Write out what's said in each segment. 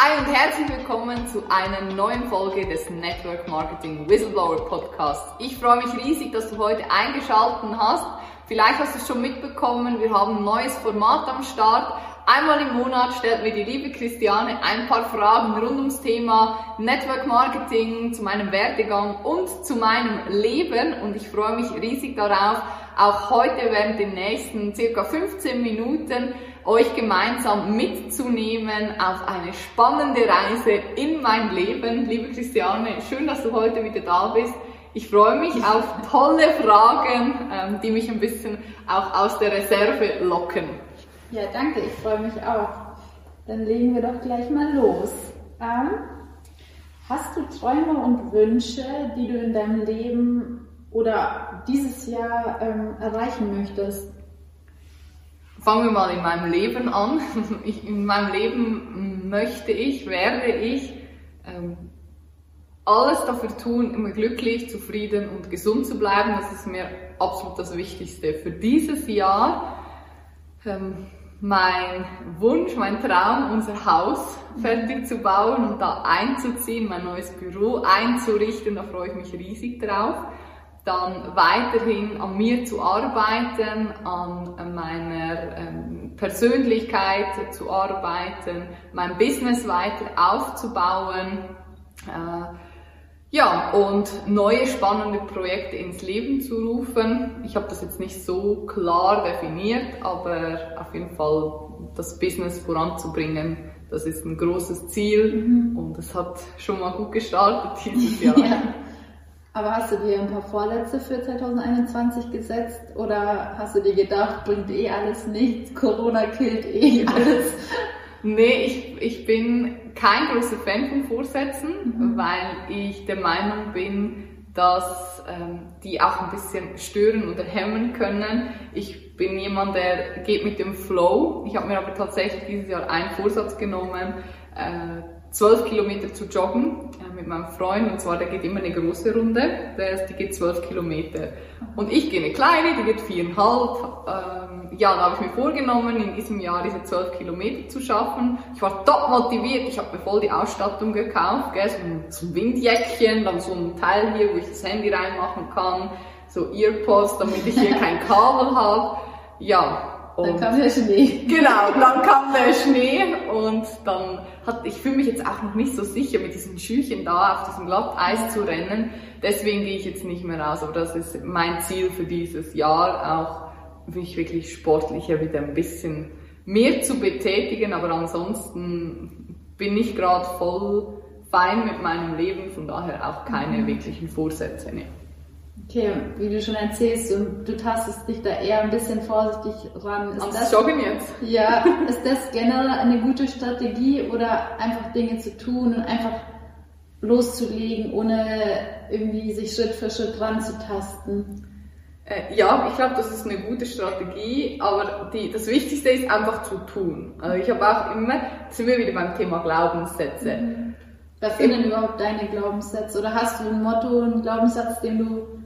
Hi und herzlich willkommen zu einer neuen Folge des Network Marketing Whistleblower Podcasts. Ich freue mich riesig, dass du heute eingeschaltet hast. Vielleicht hast du es schon mitbekommen, wir haben ein neues Format am Start. Einmal im Monat stellt mir die liebe Christiane ein paar Fragen rund ums Thema Network Marketing, zu meinem Werdegang und zu meinem Leben. Und ich freue mich riesig darauf, auch heute während den nächsten circa 15 Minuten euch gemeinsam mitzunehmen auf eine spannende Reise in mein Leben. Liebe Christiane, schön, dass du heute wieder da bist. Ich freue mich auf tolle Fragen, ähm, die mich ein bisschen auch aus der Reserve locken. Ja, danke, ich freue mich auch. Dann legen wir doch gleich mal los. Ähm, hast du Träume und Wünsche, die du in deinem Leben oder dieses Jahr ähm, erreichen möchtest? Fangen wir mal in meinem Leben an. Ich, in meinem Leben möchte ich, werde ich ähm, alles dafür tun, immer glücklich, zufrieden und gesund zu bleiben. Das ist mir absolut das Wichtigste für dieses Jahr. Ähm, mein Wunsch, mein Traum, unser Haus fertig zu bauen und da einzuziehen, mein neues Büro einzurichten, da freue ich mich riesig drauf. Dann weiterhin an mir zu arbeiten, an meiner ähm, Persönlichkeit zu arbeiten, mein Business weiter aufzubauen. Äh, ja, und neue spannende Projekte ins Leben zu rufen. Ich habe das jetzt nicht so klar definiert, aber auf jeden Fall das Business voranzubringen, das ist ein großes Ziel mhm. und es hat schon mal gut gestartet dieses Jahr. ja. Aber hast du dir ein paar Vorsätze für 2021 gesetzt oder hast du dir gedacht, bringt eh alles nichts, Corona killt eh alles? Nee, ich, ich bin kein großer Fan von Vorsätzen, mhm. weil ich der Meinung bin, dass ähm, die auch ein bisschen stören oder hemmen können. Ich bin jemand, der geht mit dem Flow. Ich habe mir aber tatsächlich dieses Jahr einen Vorsatz genommen, äh, 12 Kilometer zu joggen äh, mit meinem Freund. Und zwar, der geht immer eine große Runde, der, die geht 12 Kilometer. Und ich gehe eine kleine, die geht viereinhalb. Ähm, ja, da habe ich mir vorgenommen, in diesem Jahr diese 12 Kilometer zu schaffen. Ich war top motiviert, ich habe mir voll die Ausstattung gekauft, gell? So, ein, Windjäckchen, dann so ein Teil hier, wo ich das Handy reinmachen kann, so Earpods, damit ich hier kein Kabel habe. Ja, und dann kam der Schnee. Genau, dann kam der Schnee und dann hat, ich fühle mich jetzt auch noch nicht so sicher mit diesen Schüchen da auf diesem Glatteis zu rennen. Deswegen gehe ich jetzt nicht mehr raus, aber das ist mein Ziel für dieses Jahr, auch mich wirklich sportlicher wieder ein bisschen mehr zu betätigen, aber ansonsten bin ich gerade voll fein mit meinem Leben, von daher auch keine mhm. wirklichen Vorsätze. Nee. Okay, wie du schon erzählst, und du tastest dich da eher ein bisschen vorsichtig ran. Ist Ans das, Joggen jetzt? Ja, ist das generell eine gute Strategie oder einfach Dinge zu tun und einfach loszulegen, ohne irgendwie sich Schritt für Schritt ranzutasten? Äh, ja, ich glaube, das ist eine gute Strategie, aber die, das Wichtigste ist einfach zu tun. Also ich habe auch immer, sind wir wieder beim Thema Glaubenssätze. Mhm. Was sind denn überhaupt deine Glaubenssätze? Oder hast du ein Motto, einen Glaubenssatz, den du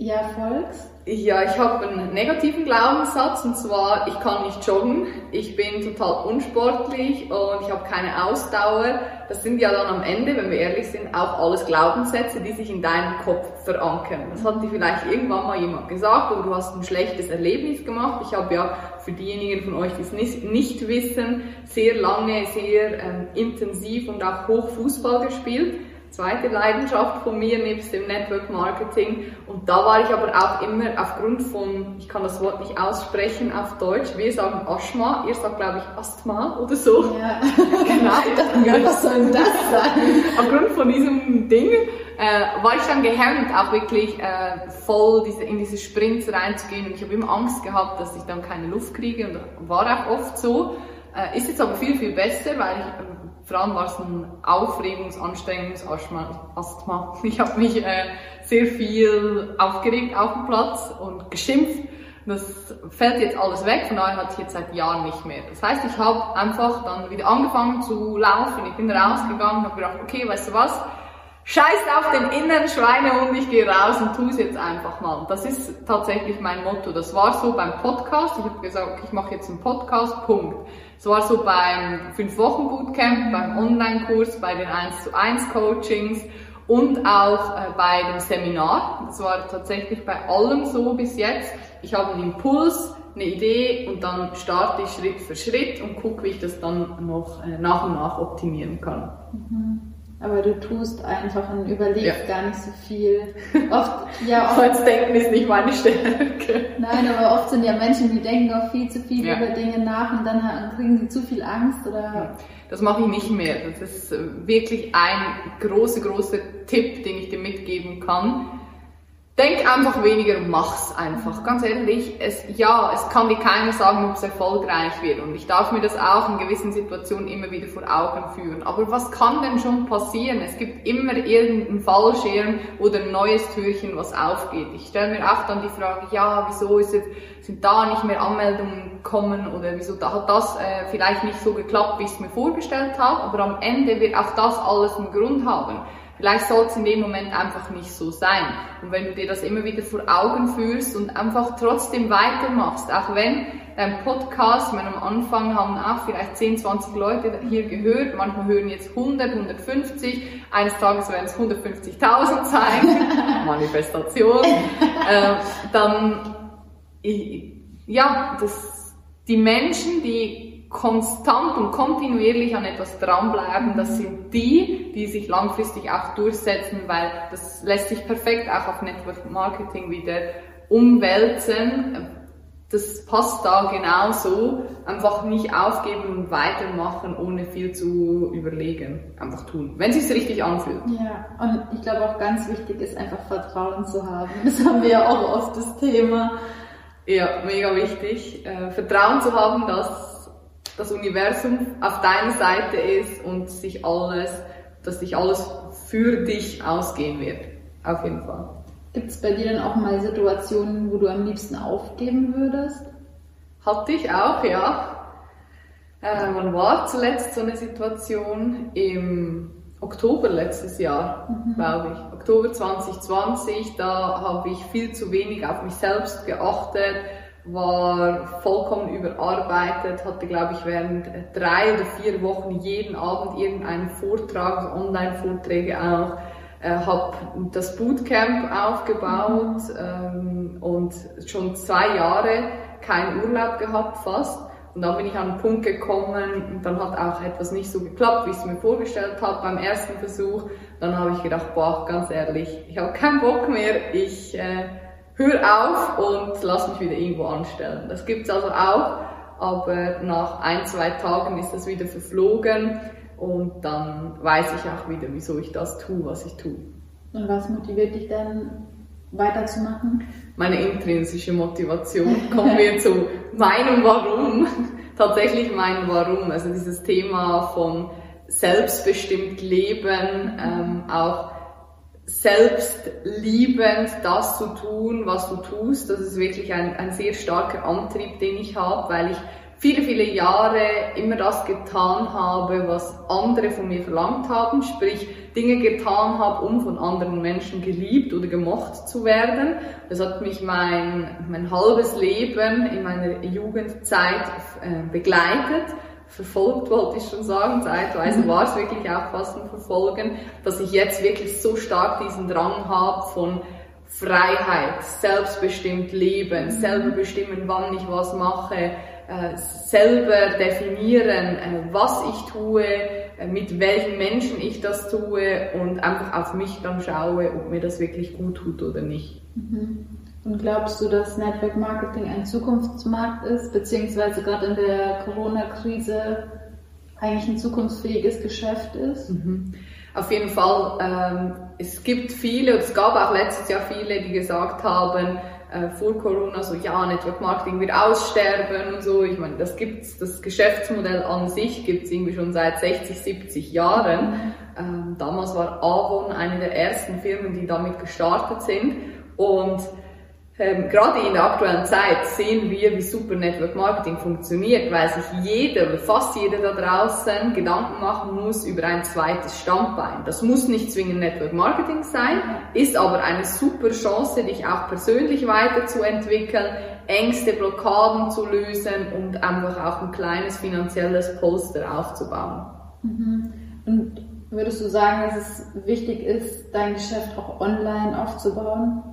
ja, folgst? Ja, ich habe einen negativen Glaubenssatz und zwar, ich kann nicht joggen, ich bin total unsportlich und ich habe keine Ausdauer. Das sind ja dann am Ende, wenn wir ehrlich sind, auch alles Glaubenssätze, die sich in deinem Kopf verankern. Das hat dir vielleicht irgendwann mal jemand gesagt oder du hast ein schlechtes Erlebnis gemacht. Ich habe ja für diejenigen von euch, die es nicht, nicht wissen, sehr lange, sehr ähm, intensiv und auch hoch Fußball gespielt zweite Leidenschaft von mir nebst dem Network Marketing. Und da war ich aber auch immer aufgrund von, ich kann das Wort nicht aussprechen auf Deutsch, wir sagen Asthma, ihr sagt glaube ich Asthma oder so. Ja, genau. was soll denn das sein? aufgrund von diesem Ding äh, war ich dann gehemmt, auch wirklich äh, voll diese, in diese Sprints reinzugehen. Und ich habe immer Angst gehabt, dass ich dann keine Luft kriege und war auch oft so. Äh, ist jetzt aber viel, viel besser, weil ich vor allem war es ein Aufregungs-, Anstrengungs-Asthma. Ich habe mich äh, sehr viel aufgeregt auf dem Platz und geschimpft. Das fällt jetzt alles weg, von daher hatte ich jetzt seit Jahren nicht mehr. Das heißt, ich habe einfach dann wieder angefangen zu laufen. Ich bin rausgegangen, habe gedacht, okay, weißt du was, Scheiß auf den inneren Schweinehund, ich gehe raus und tue es jetzt einfach mal. Das ist tatsächlich mein Motto. Das war so beim Podcast. Ich habe gesagt, ich mache jetzt einen Podcast, Punkt. Es war so beim 5-Wochen-Bootcamp, beim Online-Kurs, bei den 1 zu 1 Coachings und auch äh, bei dem Seminar. Das war tatsächlich bei allem so bis jetzt. Ich habe einen Impuls, eine Idee und dann starte ich Schritt für Schritt und gucke, wie ich das dann noch äh, nach und nach optimieren kann. Mhm. Aber du tust einfach und überlegst ja. gar nicht so viel. Oft, ja, oft, Als Denken ist nicht meine Stärke. Nein, aber oft sind ja Menschen, die denken auch viel zu viel ja. über Dinge nach und dann kriegen sie zu viel Angst oder. Das mache ich nicht mehr. Das ist äh, wirklich ein großer, großer Tipp, den ich dir mitgeben kann Denk einfach weniger mach's einfach. Ganz ehrlich, es, ja, es kann dir keiner sagen, ob es erfolgreich wird. Und ich darf mir das auch in gewissen Situationen immer wieder vor Augen führen. Aber was kann denn schon passieren? Es gibt immer irgendeinen Fallschirm oder ein neues Türchen, was aufgeht. Ich stelle mir auch dann die Frage, ja, wieso ist jetzt, sind da nicht mehr Anmeldungen gekommen oder wieso da hat das äh, vielleicht nicht so geklappt, wie ich es mir vorgestellt habe. Aber am Ende wird auch das alles einen Grund haben. Vielleicht soll es in dem Moment einfach nicht so sein. Und wenn du dir das immer wieder vor Augen führst und einfach trotzdem weitermachst, auch wenn dein Podcast, ich meine, am Anfang haben auch vielleicht 10, 20 Leute hier gehört, manchmal hören jetzt 100, 150, eines Tages werden es 150.000 sein, Manifestation, äh, dann, ja, das, die Menschen, die konstant und kontinuierlich an etwas dranbleiben, das sind die, die sich langfristig auch durchsetzen, weil das lässt sich perfekt auch auf Network Marketing wieder umwälzen. Das passt da genauso. Einfach nicht aufgeben und weitermachen, ohne viel zu überlegen. Einfach tun. Wenn es sich richtig anfühlt. Ja, und ich glaube auch ganz wichtig ist einfach Vertrauen zu haben. Das haben wir ja auch oft das Thema. Ja, mega wichtig. Äh, Vertrauen zu haben, dass das Universum auf deiner Seite ist und sich alles, dass sich alles für dich ausgehen wird. Auf jeden Fall. Gibt es bei dir dann auch mal Situationen, wo du am liebsten aufgeben würdest? Hatte ich auch, ja. Äh, wann war zuletzt so eine Situation? Im Oktober letztes Jahr, mhm. glaube ich. Oktober 2020, da habe ich viel zu wenig auf mich selbst geachtet war vollkommen überarbeitet, hatte, glaube ich, während drei oder vier Wochen jeden Abend irgendeinen Vortrag, also Online-Vorträge auch, äh, habe das Bootcamp aufgebaut ähm, und schon zwei Jahre keinen Urlaub gehabt fast. Und dann bin ich an einen Punkt gekommen und dann hat auch etwas nicht so geklappt, wie ich es mir vorgestellt habe beim ersten Versuch. Dann habe ich gedacht, boah, ganz ehrlich, ich habe keinen Bock mehr, ich äh, hör auf und lass mich wieder irgendwo anstellen. Das gibt's also auch, aber nach ein, zwei Tagen ist das wieder verflogen und dann weiß ich auch wieder, wieso ich das tue, was ich tue. Und was motiviert dich dann weiterzumachen? Meine intrinsische Motivation. Kommen wir zu meinem Warum. Tatsächlich mein Warum. Also dieses Thema von selbstbestimmt leben, ähm, auch selbstliebend das zu tun, was du tust. Das ist wirklich ein, ein sehr starker Antrieb, den ich habe, weil ich viele, viele Jahre immer das getan habe, was andere von mir verlangt haben, sprich Dinge getan habe, um von anderen Menschen geliebt oder gemocht zu werden. Das hat mich mein, mein halbes Leben in meiner Jugendzeit äh, begleitet verfolgt, wollte ich schon sagen. Zeitweise mhm. war es wirklich auch fast ein Verfolgen, dass ich jetzt wirklich so stark diesen Drang habe von Freiheit, selbstbestimmt leben, mhm. selber bestimmen, wann ich was mache, äh, selber definieren, äh, was ich tue, äh, mit welchen Menschen ich das tue und einfach auf mich dann schaue, ob mir das wirklich gut tut oder nicht. Mhm. Und glaubst du, dass Network Marketing ein Zukunftsmarkt ist, beziehungsweise gerade in der Corona-Krise eigentlich ein zukunftsfähiges Geschäft ist? Mhm. Auf jeden Fall. Ähm, es gibt viele, und es gab auch letztes Jahr viele, die gesagt haben, äh, vor Corona so, ja, Network Marketing wird aussterben und so. Ich meine, das gibt's, das Geschäftsmodell an sich gibt's irgendwie schon seit 60, 70 Jahren. Ähm, damals war Avon eine der ersten Firmen, die damit gestartet sind. Und ähm, gerade in der aktuellen Zeit sehen wir, wie super Network Marketing funktioniert, weil sich jeder fast jeder da draußen Gedanken machen muss über ein zweites Standbein. Das muss nicht zwingend Network Marketing sein, ist aber eine super Chance, dich auch persönlich weiterzuentwickeln, Ängste, Blockaden zu lösen und einfach auch ein kleines finanzielles Poster aufzubauen. Mhm. Und würdest du sagen, dass es wichtig ist, dein Geschäft auch online aufzubauen?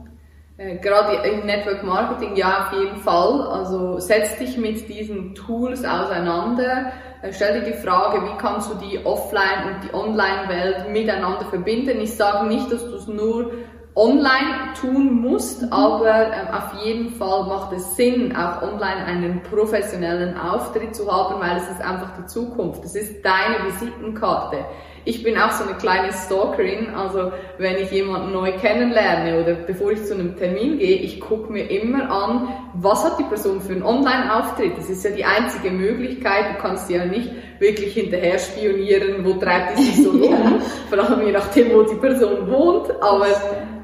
Äh, gerade im Network Marketing, ja, auf jeden Fall. Also setz dich mit diesen Tools auseinander. Äh, stell dir die Frage, wie kannst du die Offline- und die Online-Welt miteinander verbinden. Ich sage nicht, dass du es nur online tun musst, mhm. aber äh, auf jeden Fall macht es Sinn, auch online einen professionellen Auftritt zu haben, weil es ist einfach die Zukunft. Es ist deine Visitenkarte ich bin auch so eine kleine Stalkerin, also wenn ich jemanden neu kennenlerne oder bevor ich zu einem Termin gehe, ich gucke mir immer an, was hat die Person für einen Online-Auftritt. Das ist ja die einzige Möglichkeit, du kannst ja nicht wirklich hinterher spionieren, wo treibt die sich so rum, vor allem je nachdem, wo die Person wohnt, aber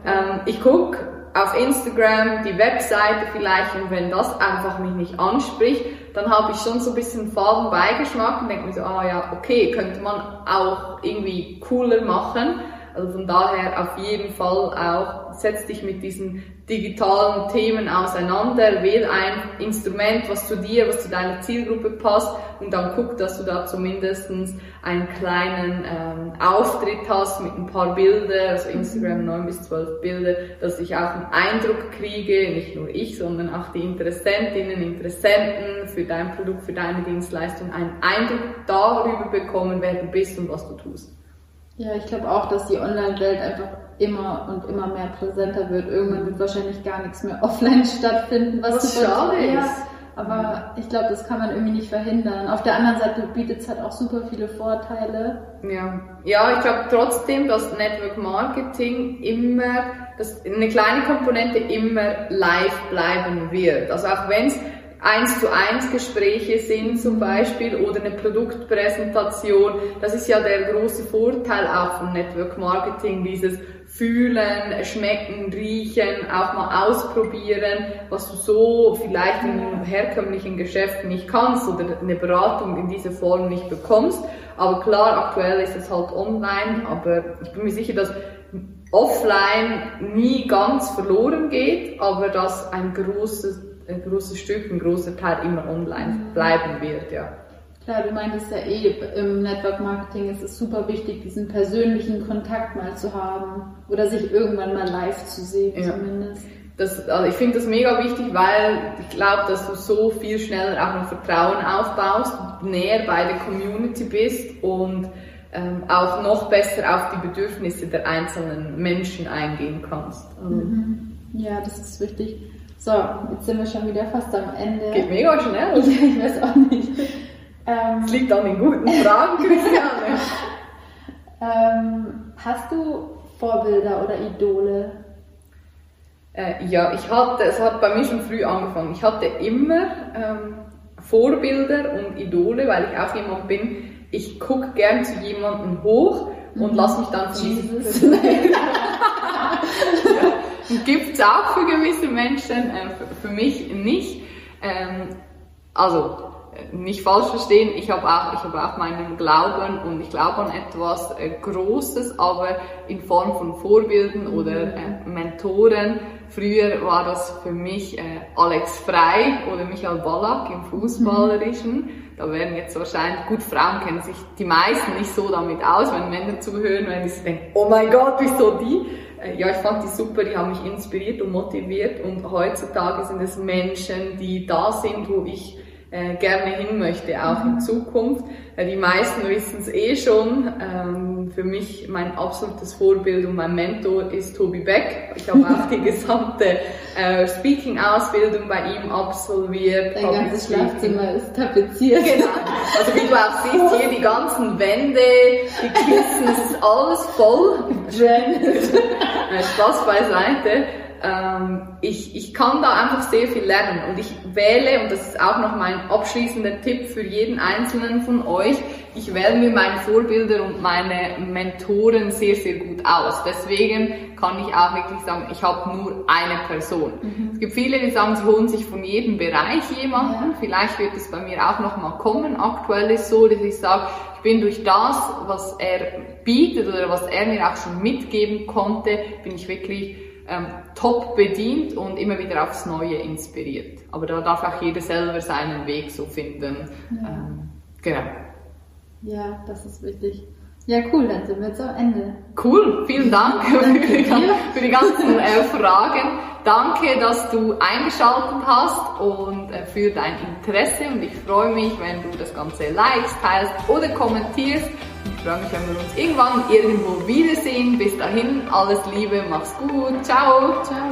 ähm, ich gucke auf Instagram, die Webseite vielleicht und wenn das einfach mich nicht anspricht, dann habe ich schon so ein bisschen faden Beigeschmack und denke mir so, ah ja, okay, könnte man auch irgendwie cooler machen. Also von daher auf jeden Fall auch, setz dich mit diesen digitalen Themen auseinander, wähl ein Instrument, was zu dir, was zu deiner Zielgruppe passt und dann guck, dass du da zumindest einen kleinen ähm, Auftritt hast mit ein paar Bilder, also Instagram 9 mhm. bis 12 Bilder, dass ich auch einen Eindruck kriege, nicht nur ich, sondern auch die Interessentinnen, Interessenten für dein Produkt, für deine Dienstleistung, einen Eindruck darüber bekommen, wer du bist und was du tust. Ja, ich glaube auch, dass die Online-Welt einfach immer und immer mehr präsenter wird. Irgendwann wird wahrscheinlich gar nichts mehr offline stattfinden, was, was super schade ist. Aber ich glaube, das kann man irgendwie nicht verhindern. Auf der anderen Seite bietet es halt auch super viele Vorteile. Ja, ja ich glaube trotzdem, dass Network Marketing immer, dass eine kleine Komponente immer live bleiben wird. Also auch wenn es eins zu eins Gespräche sind zum Beispiel oder eine Produktpräsentation. Das ist ja der große Vorteil auch von Network Marketing, dieses Fühlen, Schmecken, Riechen, auch mal ausprobieren, was du so vielleicht einem herkömmlichen Geschäft nicht kannst oder eine Beratung in dieser Form nicht bekommst. Aber klar, aktuell ist es halt online, aber ich bin mir sicher, dass offline nie ganz verloren geht, aber dass ein großes ein großes Stück, ein großer Teil immer online mhm. bleiben wird, ja. Klar, du meintest ja eh, im Network Marketing ist es super wichtig, diesen persönlichen Kontakt mal zu haben oder sich irgendwann mal live zu sehen ja. zumindest. Das, also ich finde das mega wichtig, weil ich glaube, dass du so viel schneller auch noch Vertrauen aufbaust, näher bei der Community bist und ähm, auch noch besser auf die Bedürfnisse der einzelnen Menschen eingehen kannst. Also mhm. Ja, das ist wichtig. So, jetzt sind wir schon wieder fast am Ende. Geht mega schnell. Ja, ich weiß auch nicht. Ähm, es liegt an den guten Fragen, Christiane. ähm, hast du Vorbilder oder Idole? Äh, ja, ich hatte, es hat bei mir schon früh angefangen. Ich hatte immer ähm, Vorbilder und Idole, weil ich auch jemand bin, ich gucke gern zu jemandem hoch und mhm. lass mich dann von Jesus. Gibt es auch für gewisse Menschen, äh, für, für, mich nicht. Ähm, also nicht falsch verstehen, ich habe auch, ich habe auch meinen Glauben und ich glaube an etwas äh, Großes, aber in Form von Vorbilden oder äh, Mentoren. Früher war das für mich äh, Alex Frei oder Michael Ballack im Fußballerischen. Mhm. Da werden jetzt wahrscheinlich, gut, Frauen kennen sich die meisten nicht so damit aus, wenn Männer zuhören, wenn sie denken, oh mein Gott, wieso die? Äh, ja, ich fand die super, die haben mich inspiriert und motiviert. Und heutzutage sind es Menschen, die da sind, wo ich äh, gerne hin möchte, auch in Zukunft. Äh, die meisten wissen es eh schon. Ähm, für mich mein absolutes Vorbild und mein Mentor ist Tobi Beck. Ich habe auch die gesamte äh, Speaking-Ausbildung bei ihm absolviert. Dein ganzes Schlafzimmer ist tapeziert. Genau. Also wie du auch siehst, hier die ganzen Wände, die Kissen, es ist alles voll. Spaß beiseite. Ähm, ich, ich kann da einfach sehr viel lernen und ich wähle, und das ist auch noch mein abschließender Tipp für jeden Einzelnen von euch, ich wähle mir meine Vorbilder und meine Mentoren sehr, sehr gut aus. Deswegen kann ich auch wirklich sagen, ich habe nur eine Person. Mhm. Es gibt viele, die sagen, sie holen sich von jedem Bereich jemanden. Ja. Vielleicht wird es bei mir auch noch mal kommen. Aktuell ist so, dass ich sage, ich bin durch das, was er bietet oder was er mir auch schon mitgeben konnte, bin ich wirklich ähm, top bedient und immer wieder aufs Neue inspiriert. Aber da darf auch jeder selber seinen Weg so finden. Ja. Ähm, genau. Ja, das ist wichtig. Ja, cool, dann sind wir jetzt am Ende. Cool, vielen Dank für, die, für die ganzen äh, Fragen. Danke, dass du eingeschaltet hast und äh, für dein Interesse und ich freue mich, wenn du das Ganze likest, teilst oder kommentierst. Ich freue mich, wenn wir uns irgendwann irgendwo wiedersehen. Bis dahin, alles Liebe, mach's gut, ciao. Ciao.